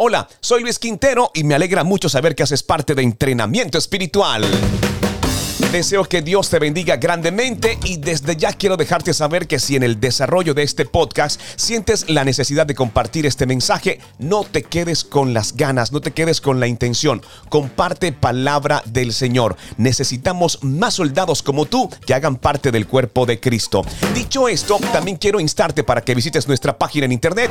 Hola, soy Luis Quintero y me alegra mucho saber que haces parte de Entrenamiento Espiritual. Deseo que Dios te bendiga grandemente y desde ya quiero dejarte saber que si en el desarrollo de este podcast sientes la necesidad de compartir este mensaje, no te quedes con las ganas, no te quedes con la intención. Comparte palabra del Señor. Necesitamos más soldados como tú que hagan parte del cuerpo de Cristo. Dicho esto, también quiero instarte para que visites nuestra página en internet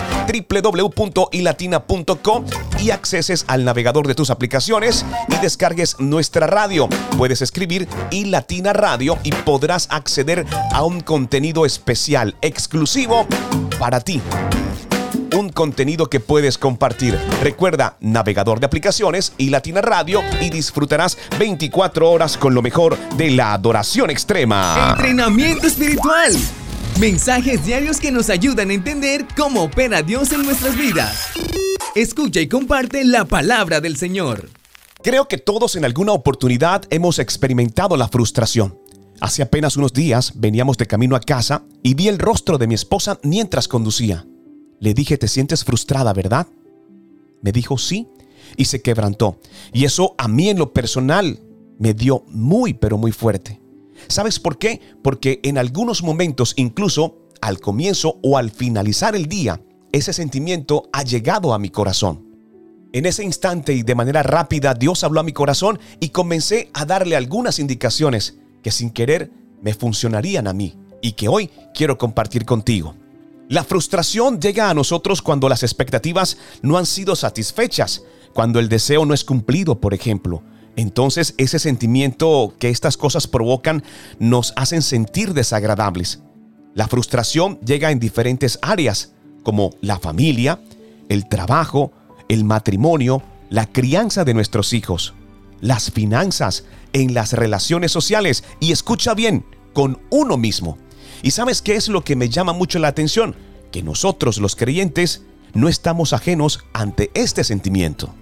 www.ilatina.com y acceses al navegador de tus aplicaciones y descargues nuestra radio. Puedes escribir y Latina Radio y podrás acceder a un contenido especial, exclusivo para ti un contenido que puedes compartir. Recuerda, navegador de aplicaciones y Latina Radio y disfrutarás 24 horas con lo mejor de la adoración extrema. Entrenamiento espiritual. Mensajes diarios que nos ayudan a entender cómo opera Dios en nuestras vidas. Escucha y comparte la palabra del Señor. Creo que todos en alguna oportunidad hemos experimentado la frustración. Hace apenas unos días veníamos de camino a casa y vi el rostro de mi esposa mientras conducía. Le dije, ¿te sientes frustrada, verdad? Me dijo sí y se quebrantó. Y eso a mí en lo personal me dio muy, pero muy fuerte. ¿Sabes por qué? Porque en algunos momentos, incluso al comienzo o al finalizar el día, ese sentimiento ha llegado a mi corazón. En ese instante y de manera rápida Dios habló a mi corazón y comencé a darle algunas indicaciones que sin querer me funcionarían a mí y que hoy quiero compartir contigo. La frustración llega a nosotros cuando las expectativas no han sido satisfechas, cuando el deseo no es cumplido, por ejemplo. Entonces ese sentimiento que estas cosas provocan nos hacen sentir desagradables. La frustración llega en diferentes áreas, como la familia, el trabajo, el matrimonio, la crianza de nuestros hijos, las finanzas, en las relaciones sociales y escucha bien, con uno mismo. ¿Y sabes qué es lo que me llama mucho la atención? Que nosotros los creyentes no estamos ajenos ante este sentimiento.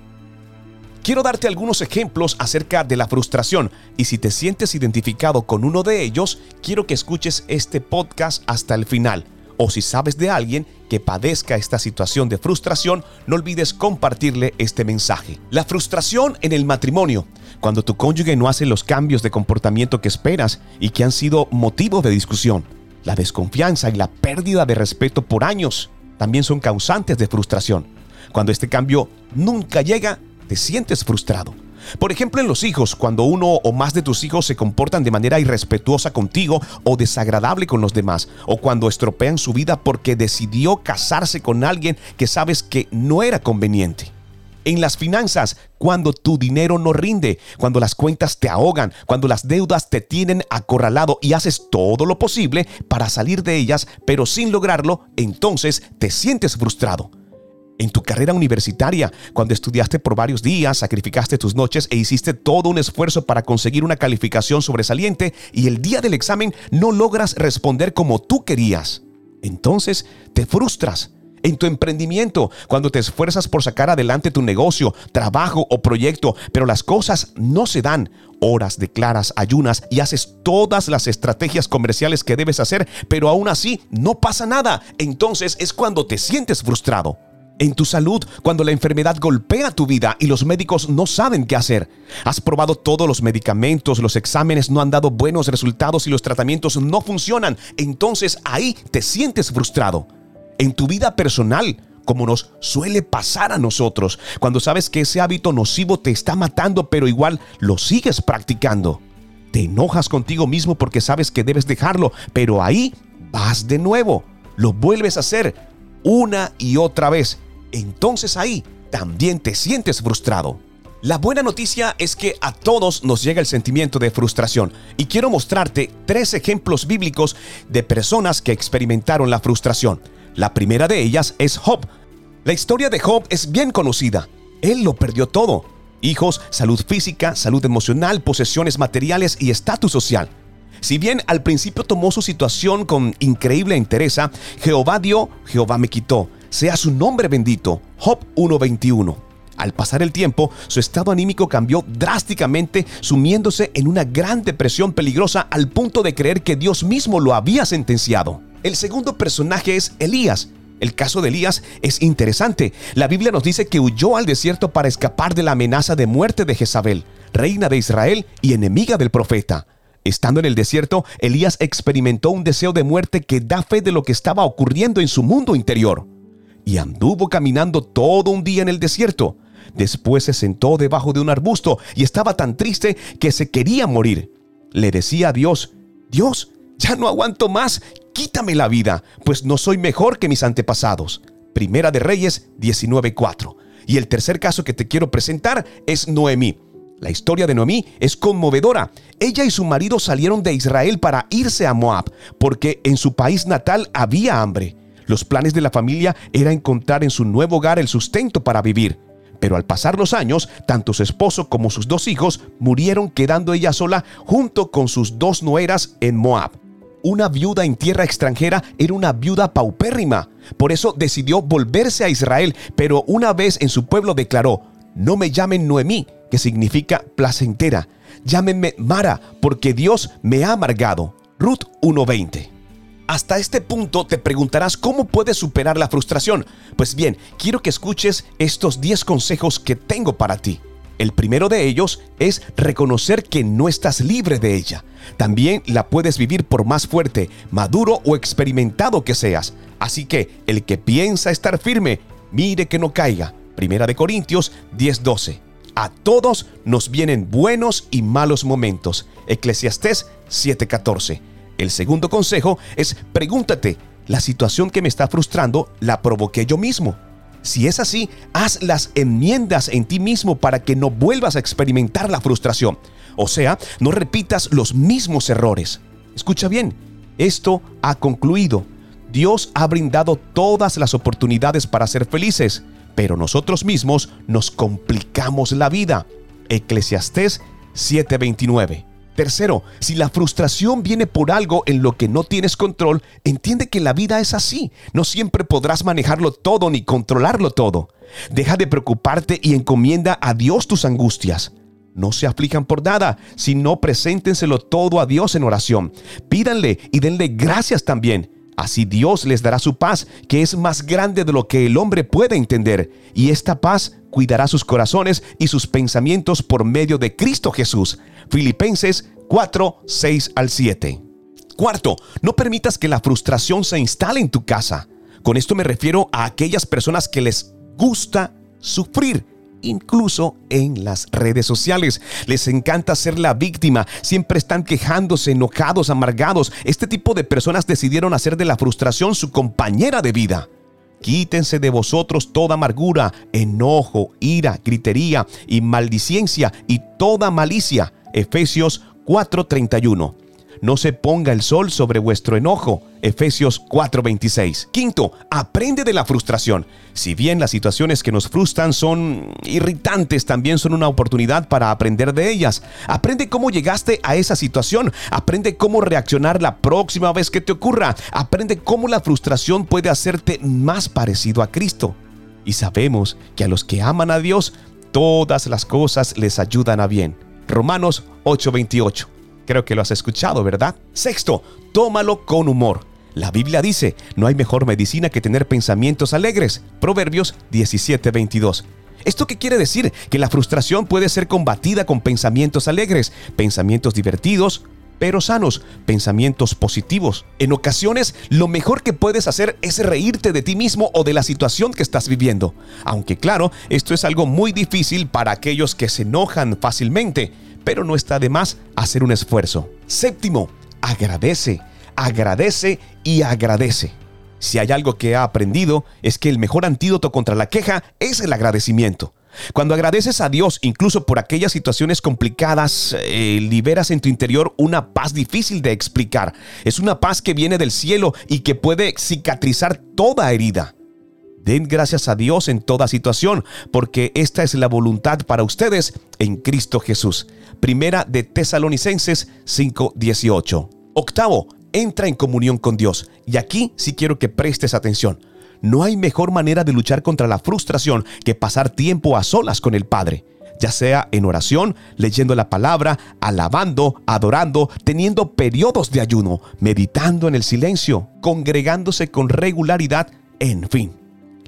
Quiero darte algunos ejemplos acerca de la frustración y si te sientes identificado con uno de ellos, quiero que escuches este podcast hasta el final o si sabes de alguien que padezca esta situación de frustración, no olvides compartirle este mensaje. La frustración en el matrimonio, cuando tu cónyuge no hace los cambios de comportamiento que esperas y que han sido motivo de discusión. La desconfianza y la pérdida de respeto por años también son causantes de frustración. Cuando este cambio nunca llega, te sientes frustrado. Por ejemplo, en los hijos, cuando uno o más de tus hijos se comportan de manera irrespetuosa contigo o desagradable con los demás, o cuando estropean su vida porque decidió casarse con alguien que sabes que no era conveniente. En las finanzas, cuando tu dinero no rinde, cuando las cuentas te ahogan, cuando las deudas te tienen acorralado y haces todo lo posible para salir de ellas, pero sin lograrlo, entonces te sientes frustrado en tu carrera universitaria, cuando estudiaste por varios días, sacrificaste tus noches e hiciste todo un esfuerzo para conseguir una calificación sobresaliente y el día del examen no logras responder como tú querías. Entonces te frustras. En tu emprendimiento, cuando te esfuerzas por sacar adelante tu negocio, trabajo o proyecto, pero las cosas no se dan, horas declaras, ayunas y haces todas las estrategias comerciales que debes hacer, pero aún así no pasa nada. Entonces es cuando te sientes frustrado en tu salud cuando la enfermedad golpea tu vida y los médicos no saben qué hacer. Has probado todos los medicamentos, los exámenes no han dado buenos resultados y los tratamientos no funcionan. Entonces ahí te sientes frustrado. En tu vida personal, como nos suele pasar a nosotros, cuando sabes que ese hábito nocivo te está matando pero igual lo sigues practicando. Te enojas contigo mismo porque sabes que debes dejarlo, pero ahí vas de nuevo. Lo vuelves a hacer una y otra vez entonces ahí también te sientes frustrado. La buena noticia es que a todos nos llega el sentimiento de frustración y quiero mostrarte tres ejemplos bíblicos de personas que experimentaron la frustración. La primera de ellas es Job. La historia de Job es bien conocida. Él lo perdió todo. Hijos, salud física, salud emocional, posesiones materiales y estatus social. Si bien al principio tomó su situación con increíble entereza, Jehová dio, Jehová me quitó sea su nombre bendito. Job 1.21. Al pasar el tiempo, su estado anímico cambió drásticamente, sumiéndose en una gran depresión peligrosa al punto de creer que Dios mismo lo había sentenciado. El segundo personaje es Elías. El caso de Elías es interesante. La Biblia nos dice que huyó al desierto para escapar de la amenaza de muerte de Jezabel, reina de Israel y enemiga del profeta. Estando en el desierto, Elías experimentó un deseo de muerte que da fe de lo que estaba ocurriendo en su mundo interior. Y anduvo caminando todo un día en el desierto. Después se sentó debajo de un arbusto y estaba tan triste que se quería morir. Le decía a Dios, Dios, ya no aguanto más, quítame la vida, pues no soy mejor que mis antepasados. Primera de Reyes 19.4. Y el tercer caso que te quiero presentar es Noemí. La historia de Noemí es conmovedora. Ella y su marido salieron de Israel para irse a Moab, porque en su país natal había hambre. Los planes de la familia era encontrar en su nuevo hogar el sustento para vivir. Pero al pasar los años, tanto su esposo como sus dos hijos murieron quedando ella sola junto con sus dos nueras en Moab. Una viuda en tierra extranjera era una viuda paupérrima. Por eso decidió volverse a Israel, pero una vez en su pueblo declaró, no me llamen Noemí, que significa placentera. Llámenme Mara, porque Dios me ha amargado. Ruth 1.20. Hasta este punto te preguntarás cómo puedes superar la frustración. Pues bien, quiero que escuches estos 10 consejos que tengo para ti. El primero de ellos es reconocer que no estás libre de ella. También la puedes vivir por más fuerte, maduro o experimentado que seas. Así que el que piensa estar firme, mire que no caiga. Primera de Corintios 10:12. A todos nos vienen buenos y malos momentos. Eclesiastés 7:14. El segundo consejo es pregúntate, ¿la situación que me está frustrando la provoqué yo mismo? Si es así, haz las enmiendas en ti mismo para que no vuelvas a experimentar la frustración. O sea, no repitas los mismos errores. Escucha bien, esto ha concluido. Dios ha brindado todas las oportunidades para ser felices pero nosotros mismos nos complicamos la vida. Eclesiastés 7:29. Tercero, si la frustración viene por algo en lo que no tienes control, entiende que la vida es así. No siempre podrás manejarlo todo ni controlarlo todo. Deja de preocuparte y encomienda a Dios tus angustias. No se aflijan por nada, sino preséntenselo todo a Dios en oración. Pídanle y denle gracias también. Así Dios les dará su paz, que es más grande de lo que el hombre puede entender, y esta paz cuidará sus corazones y sus pensamientos por medio de Cristo Jesús. Filipenses 4, 6 al 7. Cuarto, no permitas que la frustración se instale en tu casa. Con esto me refiero a aquellas personas que les gusta sufrir incluso en las redes sociales. Les encanta ser la víctima, siempre están quejándose, enojados, amargados. Este tipo de personas decidieron hacer de la frustración su compañera de vida. Quítense de vosotros toda amargura, enojo, ira, gritería y maldicencia y toda malicia. Efesios 4:31 no se ponga el sol sobre vuestro enojo. Efesios 4:26. Quinto, aprende de la frustración. Si bien las situaciones que nos frustran son irritantes, también son una oportunidad para aprender de ellas. Aprende cómo llegaste a esa situación. Aprende cómo reaccionar la próxima vez que te ocurra. Aprende cómo la frustración puede hacerte más parecido a Cristo. Y sabemos que a los que aman a Dios, todas las cosas les ayudan a bien. Romanos 8:28. Creo que lo has escuchado, ¿verdad? Sexto, tómalo con humor. La Biblia dice, no hay mejor medicina que tener pensamientos alegres. Proverbios 17:22. ¿Esto qué quiere decir? Que la frustración puede ser combatida con pensamientos alegres, pensamientos divertidos, pero sanos, pensamientos positivos. En ocasiones, lo mejor que puedes hacer es reírte de ti mismo o de la situación que estás viviendo. Aunque claro, esto es algo muy difícil para aquellos que se enojan fácilmente pero no está de más hacer un esfuerzo. Séptimo, agradece, agradece y agradece. Si hay algo que ha aprendido es que el mejor antídoto contra la queja es el agradecimiento. Cuando agradeces a Dios incluso por aquellas situaciones complicadas, eh, liberas en tu interior una paz difícil de explicar. Es una paz que viene del cielo y que puede cicatrizar toda herida. Den gracias a Dios en toda situación, porque esta es la voluntad para ustedes en Cristo Jesús. Primera de Tesalonicenses 5:18. Octavo, entra en comunión con Dios. Y aquí sí quiero que prestes atención. No hay mejor manera de luchar contra la frustración que pasar tiempo a solas con el Padre ya sea en oración, leyendo la palabra, alabando, adorando, teniendo periodos de ayuno, meditando en el silencio, congregándose con regularidad En fin,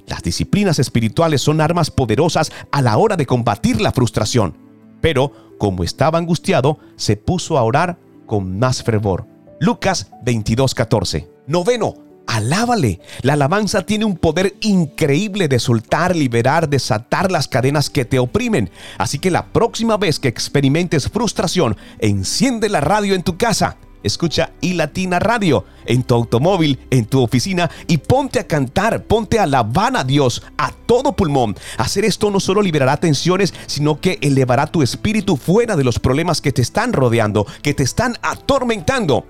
las disciplinas espirituales son armas poderosas a la hora de combatir la frustración. Pero, como estaba angustiado, se puso a orar con más fervor. Lucas 22:14. Noveno, alábale. La alabanza tiene un poder increíble de soltar, liberar, desatar las cadenas que te oprimen. Así que la próxima vez que experimentes frustración, enciende la radio en tu casa Escucha y Radio en tu automóvil, en tu oficina y ponte a cantar, ponte a alabar a Dios a todo pulmón. Hacer esto no solo liberará tensiones, sino que elevará tu espíritu fuera de los problemas que te están rodeando, que te están atormentando.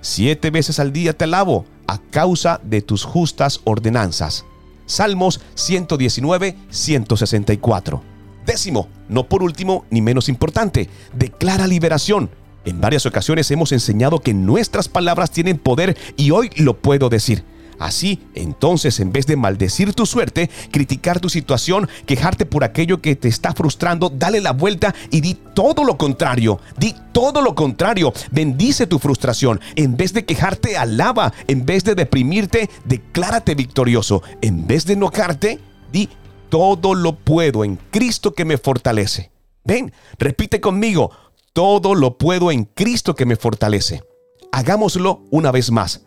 Siete veces al día te alabo a causa de tus justas ordenanzas. Salmos 119, 164. Décimo, no por último ni menos importante, declara liberación. En varias ocasiones hemos enseñado que nuestras palabras tienen poder y hoy lo puedo decir. Así, entonces, en vez de maldecir tu suerte, criticar tu situación, quejarte por aquello que te está frustrando, dale la vuelta y di todo lo contrario. Di todo lo contrario. Bendice tu frustración. En vez de quejarte, alaba. En vez de deprimirte, declárate victorioso. En vez de enojarte, di todo lo puedo en Cristo que me fortalece. Ven, repite conmigo todo lo puedo en Cristo que me fortalece. Hagámoslo una vez más.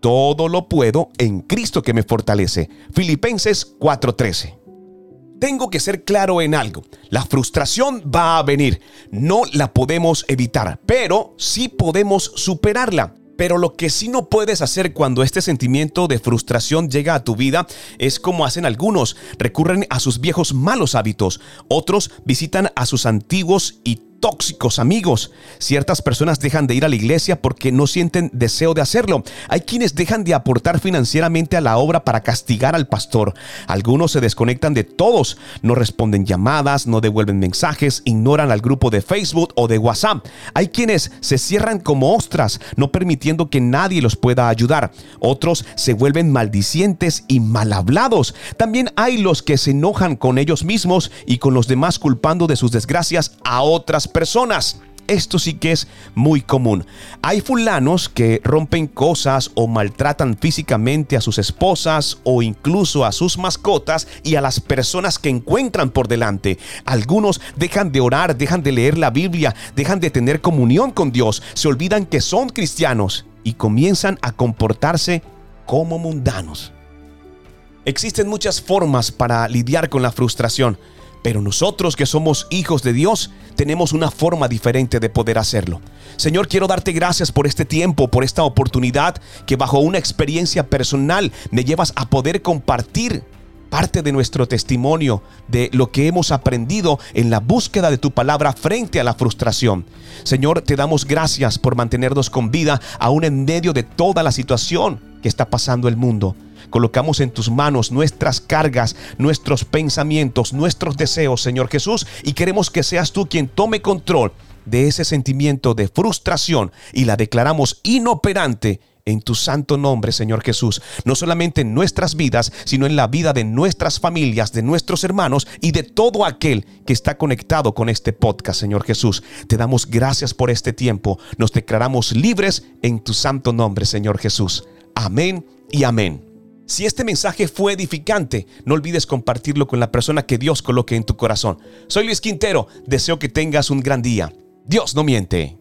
Todo lo puedo en Cristo que me fortalece. Filipenses 4:13. Tengo que ser claro en algo. La frustración va a venir. No la podemos evitar, pero sí podemos superarla. Pero lo que sí no puedes hacer cuando este sentimiento de frustración llega a tu vida es como hacen algunos, recurren a sus viejos malos hábitos, otros visitan a sus antiguos y tóxicos amigos. Ciertas personas dejan de ir a la iglesia porque no sienten deseo de hacerlo. Hay quienes dejan de aportar financieramente a la obra para castigar al pastor. Algunos se desconectan de todos, no responden llamadas, no devuelven mensajes, ignoran al grupo de Facebook o de WhatsApp. Hay quienes se cierran como ostras, no permitiendo que nadie los pueda ayudar. Otros se vuelven maldicientes y mal hablados. También hay los que se enojan con ellos mismos y con los demás culpando de sus desgracias a otras personas. Esto sí que es muy común. Hay fulanos que rompen cosas o maltratan físicamente a sus esposas o incluso a sus mascotas y a las personas que encuentran por delante. Algunos dejan de orar, dejan de leer la Biblia, dejan de tener comunión con Dios, se olvidan que son cristianos y comienzan a comportarse como mundanos. Existen muchas formas para lidiar con la frustración. Pero nosotros que somos hijos de Dios, tenemos una forma diferente de poder hacerlo. Señor, quiero darte gracias por este tiempo, por esta oportunidad que bajo una experiencia personal me llevas a poder compartir parte de nuestro testimonio de lo que hemos aprendido en la búsqueda de tu palabra frente a la frustración. Señor, te damos gracias por mantenernos con vida aún en medio de toda la situación que está pasando el mundo. Colocamos en tus manos nuestras cargas, nuestros pensamientos, nuestros deseos, Señor Jesús, y queremos que seas tú quien tome control de ese sentimiento de frustración y la declaramos inoperante en tu santo nombre, Señor Jesús, no solamente en nuestras vidas, sino en la vida de nuestras familias, de nuestros hermanos y de todo aquel que está conectado con este podcast, Señor Jesús. Te damos gracias por este tiempo. Nos declaramos libres en tu santo nombre, Señor Jesús. Amén y amén. Si este mensaje fue edificante, no olvides compartirlo con la persona que Dios coloque en tu corazón. Soy Luis Quintero, deseo que tengas un gran día. Dios no miente.